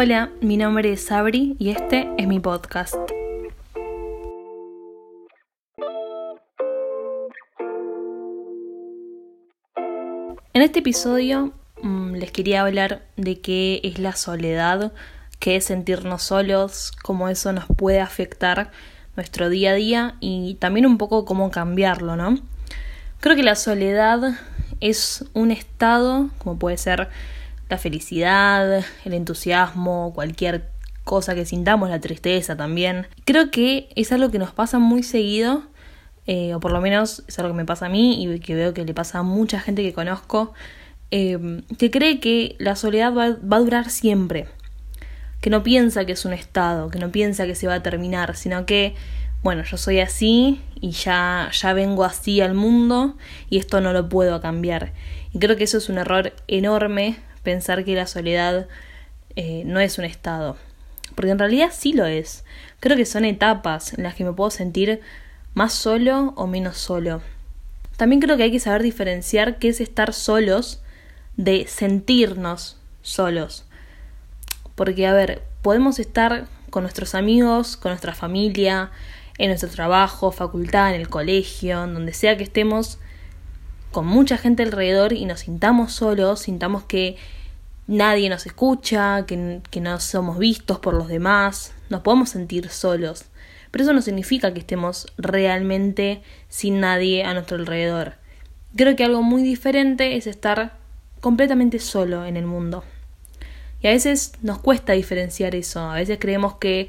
Hola, mi nombre es Sabri y este es mi podcast. En este episodio mm, les quería hablar de qué es la soledad, qué es sentirnos solos, cómo eso nos puede afectar nuestro día a día y también un poco cómo cambiarlo, ¿no? Creo que la soledad es un estado, como puede ser la felicidad, el entusiasmo, cualquier cosa que sintamos, la tristeza también. Creo que es algo que nos pasa muy seguido, eh, o por lo menos es algo que me pasa a mí y que veo que le pasa a mucha gente que conozco, eh, que cree que la soledad va, va a durar siempre, que no piensa que es un estado, que no piensa que se va a terminar, sino que bueno, yo soy así y ya, ya vengo así al mundo y esto no lo puedo cambiar. Y creo que eso es un error enorme, pensar que la soledad eh, no es un estado. Porque en realidad sí lo es. Creo que son etapas en las que me puedo sentir más solo o menos solo. También creo que hay que saber diferenciar qué es estar solos de sentirnos solos. Porque, a ver, podemos estar con nuestros amigos, con nuestra familia, en nuestro trabajo, facultad, en el colegio, en donde sea que estemos, con mucha gente alrededor y nos sintamos solos, sintamos que nadie nos escucha, que, no somos vistos por los demás, nos podemos sentir solos. Pero eso no significa que estemos realmente sin nadie a nuestro alrededor. Creo que algo muy diferente es estar completamente solo en el mundo. Y a veces nos cuesta diferenciar eso. A veces creemos que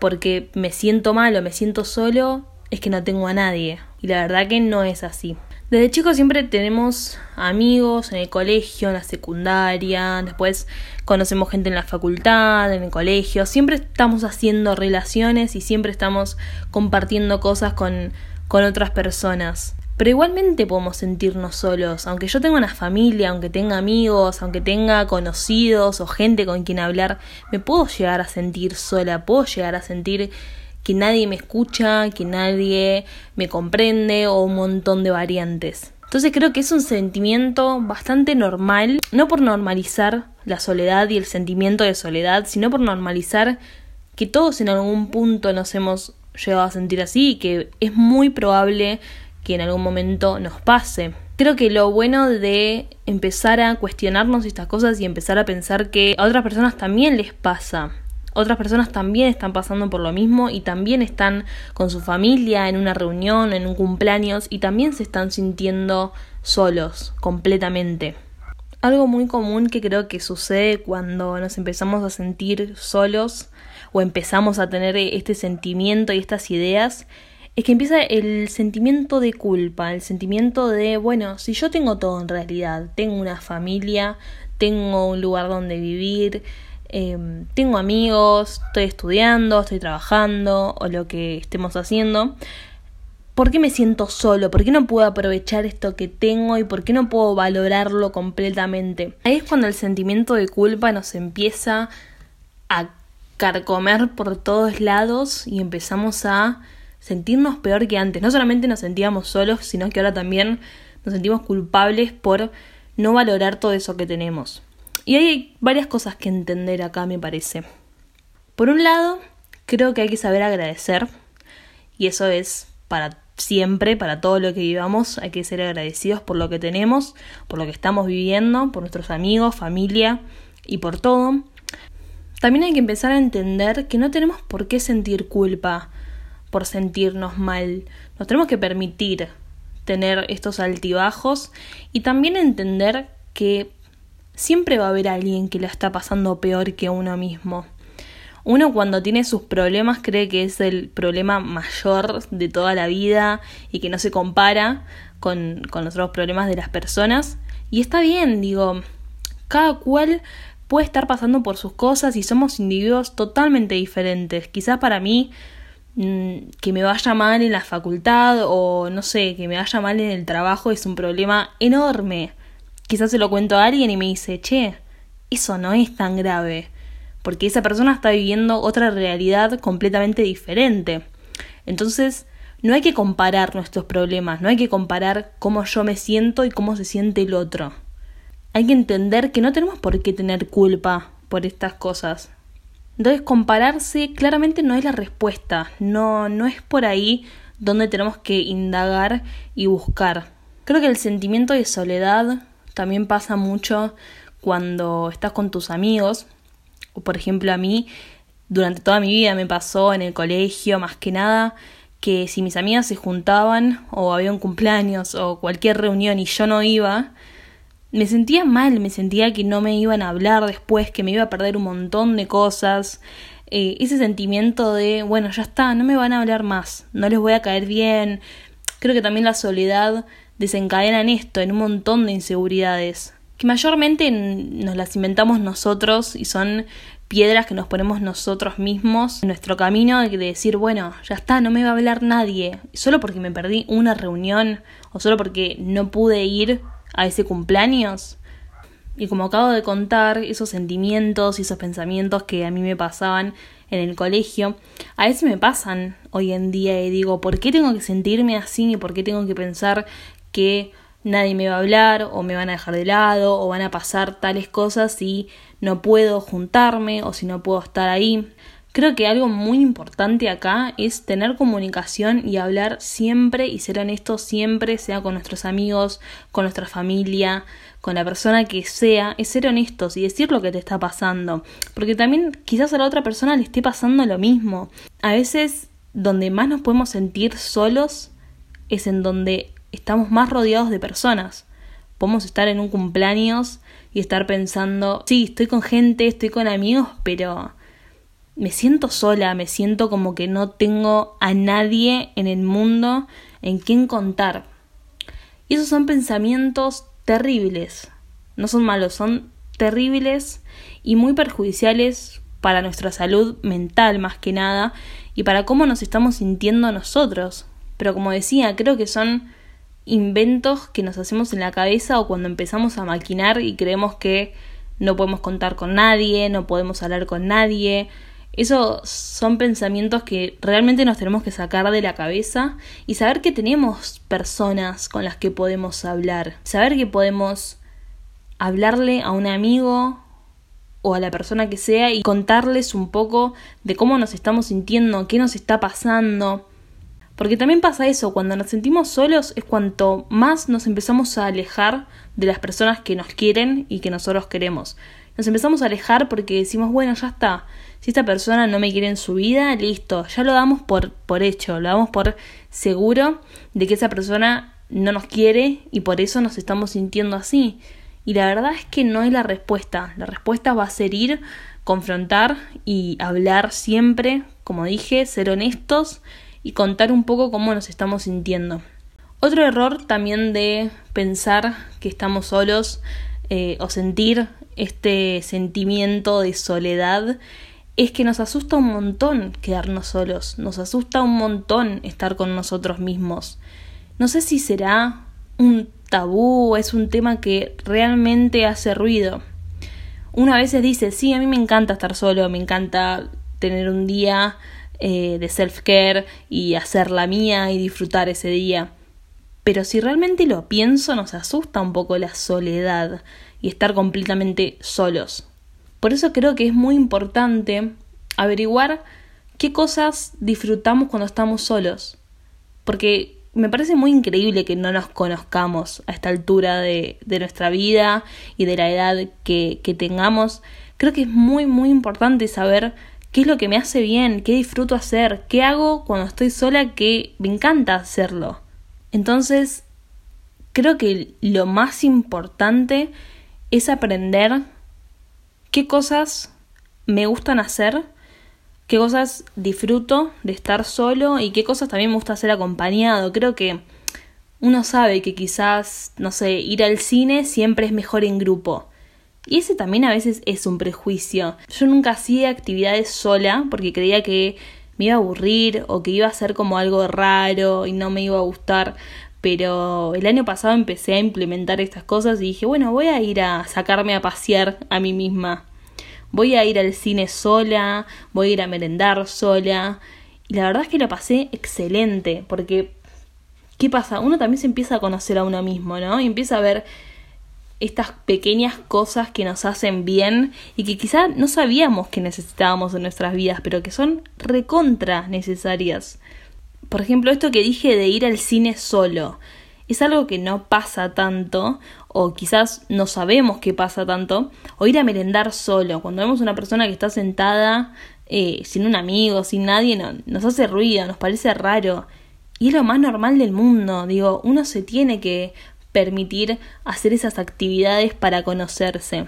porque me siento mal o me siento solo es que no tengo a nadie. Y la verdad que no es así. Desde chicos siempre tenemos amigos en el colegio, en la secundaria, después conocemos gente en la facultad, en el colegio, siempre estamos haciendo relaciones y siempre estamos compartiendo cosas con, con otras personas. Pero igualmente podemos sentirnos solos, aunque yo tenga una familia, aunque tenga amigos, aunque tenga conocidos o gente con quien hablar, me puedo llegar a sentir sola, puedo llegar a sentir que nadie me escucha, que nadie me comprende o un montón de variantes. Entonces creo que es un sentimiento bastante normal, no por normalizar la soledad y el sentimiento de soledad, sino por normalizar que todos en algún punto nos hemos llegado a sentir así y que es muy probable que en algún momento nos pase. Creo que lo bueno de empezar a cuestionarnos estas cosas y empezar a pensar que a otras personas también les pasa otras personas también están pasando por lo mismo y también están con su familia en una reunión, en un cumpleaños y también se están sintiendo solos completamente. Algo muy común que creo que sucede cuando nos empezamos a sentir solos o empezamos a tener este sentimiento y estas ideas es que empieza el sentimiento de culpa, el sentimiento de, bueno, si yo tengo todo en realidad, tengo una familia, tengo un lugar donde vivir, Em, tengo amigos, estoy estudiando, estoy trabajando o lo que estemos haciendo. ¿Por qué me siento solo? ¿Por qué no puedo aprovechar esto que tengo y por qué no puedo valorarlo completamente? Ahí es cuando el sentimiento de culpa nos empieza a carcomer por todos lados y empezamos a sentirnos peor que antes. No solamente nos sentíamos solos, sino que ahora también nos sentimos culpables por no valorar todo eso que tenemos. Y hay varias cosas que entender acá, me parece. Por un lado, creo que hay que saber agradecer, y eso es para siempre, para todo lo que vivamos, hay que ser agradecidos por lo que tenemos, por lo que estamos viviendo, por nuestros amigos, familia y por todo. También hay que empezar a entender que no tenemos por qué sentir culpa por sentirnos mal. Nos tenemos que permitir tener estos altibajos y también entender que siempre va a haber alguien que la está pasando peor que uno mismo. Uno cuando tiene sus problemas cree que es el problema mayor de toda la vida y que no se compara con, con los otros problemas de las personas. Y está bien, digo, cada cual puede estar pasando por sus cosas y somos individuos totalmente diferentes. Quizás para mí mm, que me vaya mal en la facultad o no sé, que me vaya mal en el trabajo es un problema enorme. Quizás se lo cuento a alguien y me dice, che, eso no es tan grave, porque esa persona está viviendo otra realidad completamente diferente. Entonces, no hay que comparar nuestros problemas, no hay que comparar cómo yo me siento y cómo se siente el otro. Hay que entender que no tenemos por qué tener culpa por estas cosas, Entonces compararse claramente no es la respuesta, no, no es por ahí donde tenemos que indagar y buscar. Creo que el sentimiento de soledad también pasa mucho cuando estás con tus amigos. O por ejemplo a mí, durante toda mi vida me pasó en el colegio, más que nada, que si mis amigas se juntaban o había un cumpleaños o cualquier reunión y yo no iba, me sentía mal, me sentía que no me iban a hablar después, que me iba a perder un montón de cosas. Eh, ese sentimiento de, bueno, ya está, no me van a hablar más, no les voy a caer bien. Creo que también la soledad desencadena en esto, en un montón de inseguridades, que mayormente nos las inventamos nosotros y son piedras que nos ponemos nosotros mismos en nuestro camino de decir, bueno, ya está, no me va a hablar nadie, solo porque me perdí una reunión o solo porque no pude ir a ese cumpleaños. Y como acabo de contar, esos sentimientos y esos pensamientos que a mí me pasaban en el colegio, a veces me pasan hoy en día y digo, ¿por qué tengo que sentirme así? ¿Y por qué tengo que pensar que nadie me va a hablar o me van a dejar de lado o van a pasar tales cosas si no puedo juntarme o si no puedo estar ahí? Creo que algo muy importante acá es tener comunicación y hablar siempre y ser honestos siempre, sea con nuestros amigos, con nuestra familia, con la persona que sea, es ser honestos y decir lo que te está pasando. Porque también quizás a la otra persona le esté pasando lo mismo. A veces donde más nos podemos sentir solos es en donde estamos más rodeados de personas. Podemos estar en un cumpleaños y estar pensando, sí, estoy con gente, estoy con amigos, pero me siento sola, me siento como que no tengo a nadie en el mundo en quien contar. Y esos son pensamientos terribles. No son malos, son terribles y muy perjudiciales para nuestra salud mental más que nada y para cómo nos estamos sintiendo nosotros. Pero como decía, creo que son inventos que nos hacemos en la cabeza o cuando empezamos a maquinar y creemos que no podemos contar con nadie, no podemos hablar con nadie, esos son pensamientos que realmente nos tenemos que sacar de la cabeza y saber que tenemos personas con las que podemos hablar. Saber que podemos hablarle a un amigo o a la persona que sea y contarles un poco de cómo nos estamos sintiendo, qué nos está pasando. Porque también pasa eso, cuando nos sentimos solos es cuanto más nos empezamos a alejar de las personas que nos quieren y que nosotros queremos. Nos empezamos a alejar porque decimos, bueno, ya está, si esta persona no me quiere en su vida, listo, ya lo damos por, por hecho, lo damos por seguro de que esa persona no nos quiere y por eso nos estamos sintiendo así. Y la verdad es que no es la respuesta. La respuesta va a ser ir, confrontar y hablar siempre, como dije, ser honestos y contar un poco cómo nos estamos sintiendo. Otro error también de pensar que estamos solos eh, o sentir este sentimiento de soledad es que nos asusta un montón quedarnos solos, nos asusta un montón estar con nosotros mismos. No sé si será un tabú o es un tema que realmente hace ruido. Uno a veces dice, sí, a mí me encanta estar solo, me encanta tener un día eh, de self-care y hacer la mía y disfrutar ese día. Pero si realmente lo pienso, nos asusta un poco la soledad y estar completamente solos. Por eso creo que es muy importante averiguar qué cosas disfrutamos cuando estamos solos. Porque me parece muy increíble que no nos conozcamos a esta altura de, nuestra vida y de la edad que, que tengamos. Creo que es muy, muy importante saber qué es lo que me hace bien, qué disfruto hacer, qué hago cuando estoy sola que me encanta hacerlo. Entonces, creo que lo más importante es aprender qué cosas me gustan hacer, qué cosas disfruto de estar solo y qué cosas también me gusta hacer acompañado. Creo que uno sabe que quizás, no sé, ir al cine siempre es mejor en grupo. Y ese también a veces es un prejuicio. Yo nunca hacía actividades sola porque creía que me iba a aburrir o que iba a ser como algo raro y no me iba a gustar. Pero el año pasado empecé a implementar estas cosas y dije, bueno, voy a ir a sacarme a pasear a mí misma. Voy a ir al cine sola, voy a ir a merendar sola. Y la verdad es que lo pasé excelente, porque ¿qué pasa? Uno también se empieza a conocer a uno mismo, ¿no? Y empieza a ver estas pequeñas cosas que nos hacen bien y que quizá no sabíamos que necesitábamos en nuestras vidas, pero que son recontra necesarias. Por ejemplo, esto que dije de ir al cine solo. Es algo que no pasa tanto, o quizás no sabemos que pasa tanto, o ir a merendar solo. Cuando vemos una persona que está sentada eh, sin un amigo, sin nadie, no, nos hace ruido, nos parece raro. Y es lo más normal del mundo. Digo, uno se tiene que permitir hacer esas actividades para conocerse.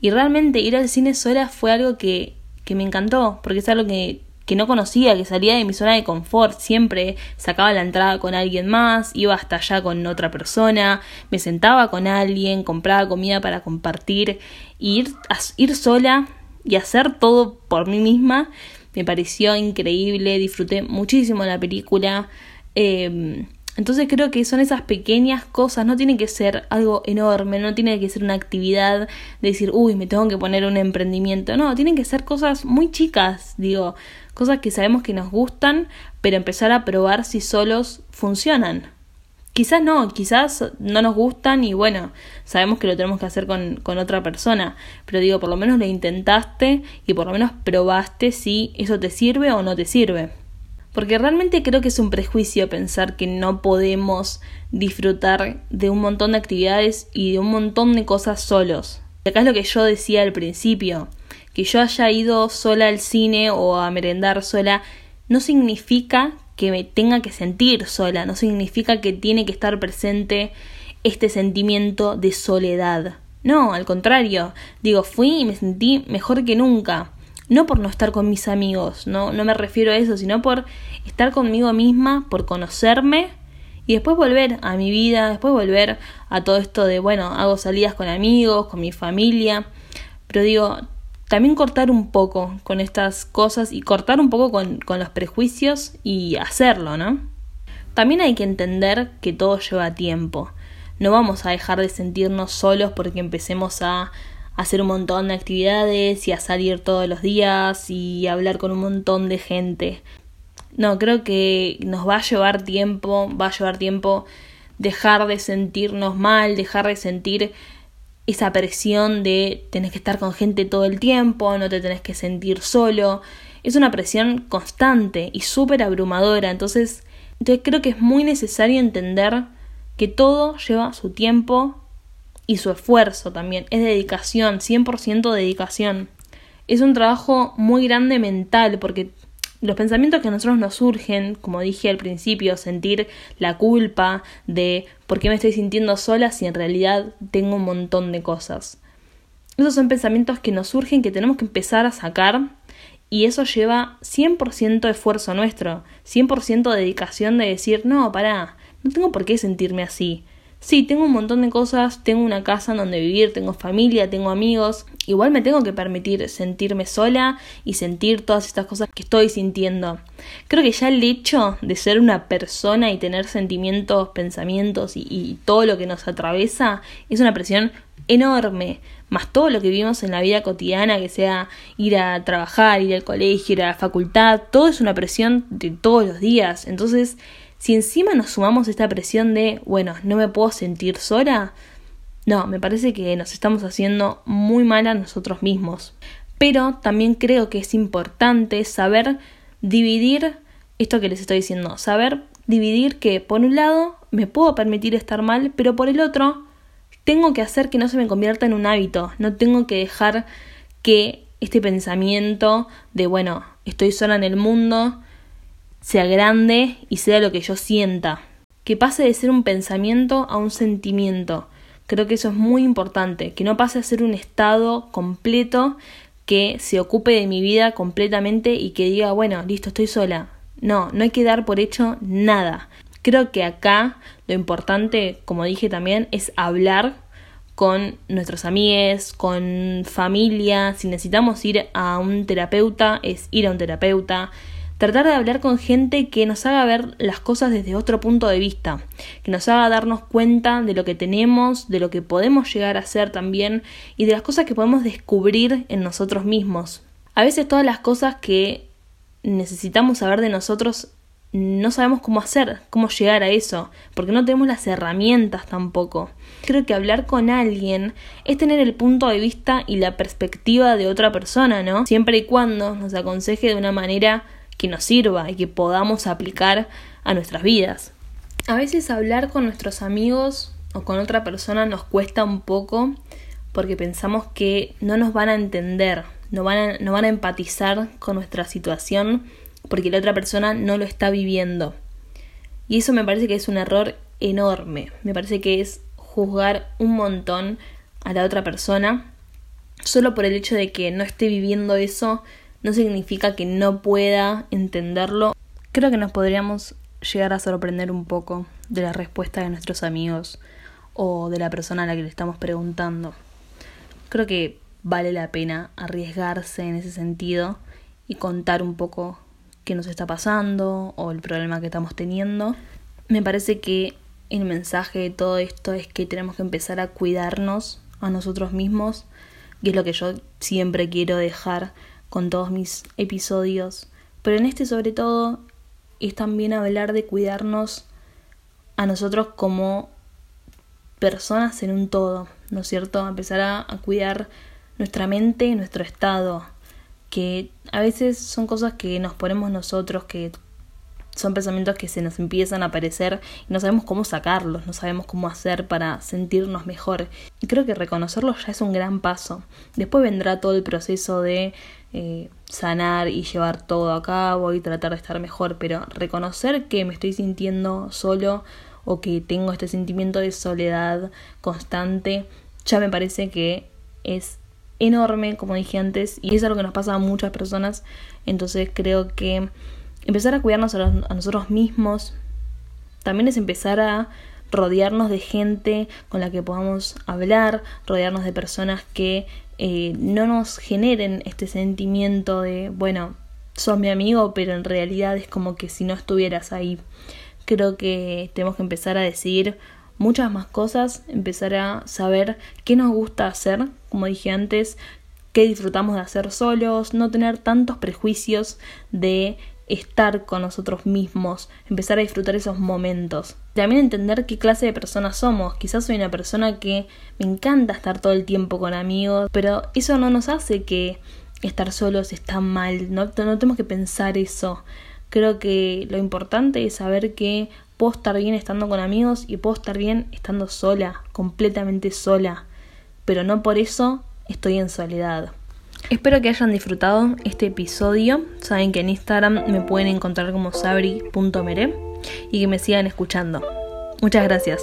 Y realmente ir al cine sola fue algo que, que me encantó, porque es algo que, que no conocía, que salía de mi zona de confort. Siempre sacaba la entrada con alguien más, iba hasta allá con otra persona, me sentaba con alguien, compraba comida para compartir. ir, ir sola y hacer todo por mí misma me pareció increíble, disfruté muchísimo la película. Eh, entonces creo que son esas pequeñas cosas, no tiene que ser algo enorme, no tiene que ser una actividad de decir, uy, me tengo que poner un emprendimiento, no, tienen que ser cosas muy chicas, digo, cosas que sabemos que nos gustan, pero empezar a probar si solos funcionan. Quizás no, quizás no nos gustan y bueno, sabemos que lo tenemos que hacer con, con otra persona, pero digo, por lo menos lo intentaste y por lo menos probaste si eso te sirve o no te sirve. Porque realmente creo que es un prejuicio pensar que no podemos disfrutar de un montón de actividades y de un montón de cosas solos. Acá es lo que yo decía al principio, que yo haya ido sola al cine o a merendar sola no significa que me tenga que sentir sola, no significa que tiene que estar presente este sentimiento de soledad. No, al contrario, digo, fui y me sentí mejor que nunca. No por no estar con mis amigos, no, no me refiero a eso, sino por estar conmigo misma, por conocerme y después volver a mi vida, después volver a todo esto de, bueno, hago salidas con amigos, con mi familia, pero digo, también cortar un poco con estas cosas y cortar un poco con, con los prejuicios y hacerlo, ¿no? También hay que entender que todo lleva tiempo. No vamos a dejar de sentirnos solos porque empecemos a hacer un montón de actividades y a salir todos los días y hablar con un montón de gente. No, creo que nos va a llevar tiempo, va a llevar tiempo dejar de sentirnos mal, dejar de sentir esa presión de tenés que estar con gente todo el tiempo, no te tenés que sentir solo. Es una presión constante y súper abrumadora. Entonces, entonces creo que es muy necesario entender que todo lleva su tiempo y su esfuerzo también. Es dedicación, 100% dedicación. Es un trabajo muy grande mental porque los pensamientos que a nosotros nos surgen, como dije al principio, sentir la culpa de por qué me estoy sintiendo sola si en realidad tengo un montón de cosas. Esos son pensamientos que nos surgen que tenemos que empezar a sacar y eso lleva 100% esfuerzo nuestro, 100% dedicación de decir, no, pará, no tengo por qué sentirme así. Sí, tengo un montón de cosas, tengo una casa en donde vivir, tengo familia, tengo amigos. Igual me tengo que permitir sentirme sola y sentir todas estas cosas que estoy sintiendo. Creo que ya el hecho de ser una persona y tener sentimientos, pensamientos y, y todo lo que nos atraviesa es una presión enorme. Más todo lo que vivimos en la vida cotidiana, que sea ir a trabajar, ir al colegio, ir a la facultad, todo es una presión de todos los días. Entonces, si encima nos sumamos esta presión de, bueno, no me puedo sentir sola, no, me parece que nos estamos haciendo muy mal a nosotros mismos. Pero también creo que es importante saber dividir esto que les estoy diciendo, saber dividir que por un lado me puedo permitir estar mal, pero por el otro tengo que hacer que no se me convierta en un hábito, no tengo que dejar que este pensamiento de, bueno, estoy sola en el mundo, sea grande y sea lo que yo sienta. Que pase de ser un pensamiento a un sentimiento. Creo que eso es muy importante, que no pase a ser un estado completo que se ocupe de mi vida completamente y que diga, bueno, listo, estoy sola. No, no hay que dar por hecho nada. Creo que acá lo importante, como dije también, es hablar con nuestros amigos, con familia. Si necesitamos ir a un terapeuta, es ir a un terapeuta tratar de hablar con gente que nos haga ver las cosas desde otro punto de vista, que nos haga darnos cuenta de lo que tenemos, de lo que podemos llegar a ser también y de las cosas que podemos descubrir en nosotros mismos. A veces todas las cosas que necesitamos saber de nosotros no sabemos cómo hacer, cómo llegar a eso, porque no tenemos las herramientas tampoco. Creo que hablar con alguien es tener el punto de vista y la perspectiva de otra persona, ¿no? Siempre y cuando nos aconseje de una manera que nos sirva y que podamos aplicar a nuestras vidas. A veces hablar con nuestros amigos o con otra persona nos cuesta un poco porque pensamos que no nos van a entender, no van a, no van a empatizar con nuestra situación porque la otra persona no lo está viviendo. Y eso me parece que es un error enorme. Me parece que es juzgar un montón a la otra persona solo por el hecho de que no esté viviendo eso no significa que no pueda entenderlo. Creo que nos podríamos llegar a sorprender un poco de la respuesta de nuestros amigos o de la persona a la que le estamos preguntando. Creo que vale la pena arriesgarse en ese sentido y contar un poco qué nos está pasando o el problema que estamos teniendo. Me parece que el mensaje de todo esto es que tenemos que empezar a cuidarnos a nosotros mismos, y es lo que yo siempre quiero dejar con todos mis episodios. Pero en este sobre todo es también hablar de cuidarnos a nosotros como personas en un todo, ¿no es cierto? Empezar a, a cuidar nuestra mente nuestro estado, que a veces son cosas que nos ponemos nosotros, que son pensamientos que se nos empiezan a aparecer y no sabemos cómo sacarlos, no sabemos cómo hacer para sentirnos mejor. Y creo que reconocerlos ya es un gran paso. Después vendrá todo el proceso de eh, sanar y llevar todo a cabo y tratar de estar mejor, pero reconocer que me estoy sintiendo solo o que tengo este sentimiento de soledad constante, ya me parece que es enorme, como dije antes, y es algo que nos pasa a muchas personas, entonces creo que empezar a cuidarnos a, nosotros mismos también es empezar a rodearnos de gente con la que podamos hablar, rodearnos de personas que eh, no nos generen este sentimiento de, bueno, sos mi amigo, pero en realidad es como que si no estuvieras ahí. Creo que tenemos que empezar a decir muchas más cosas, empezar a saber qué nos gusta hacer, como dije antes, qué disfrutamos de hacer solos, no tener tantos prejuicios de estar con nosotros mismos, empezar a disfrutar esos momentos. También entender qué clase de personas somos. Quizás soy una persona que me encanta estar todo el tiempo con amigos, pero eso no nos hace que estar solos está mal. No, no tenemos que pensar eso. Creo que lo importante es saber que puedo estar bien estando con amigos y puedo estar bien estando sola, completamente sola. Pero no por eso estoy en soledad. Espero que hayan disfrutado este episodio. Saben que en Instagram me pueden encontrar como sabri.mere y que me sigan escuchando. Muchas gracias.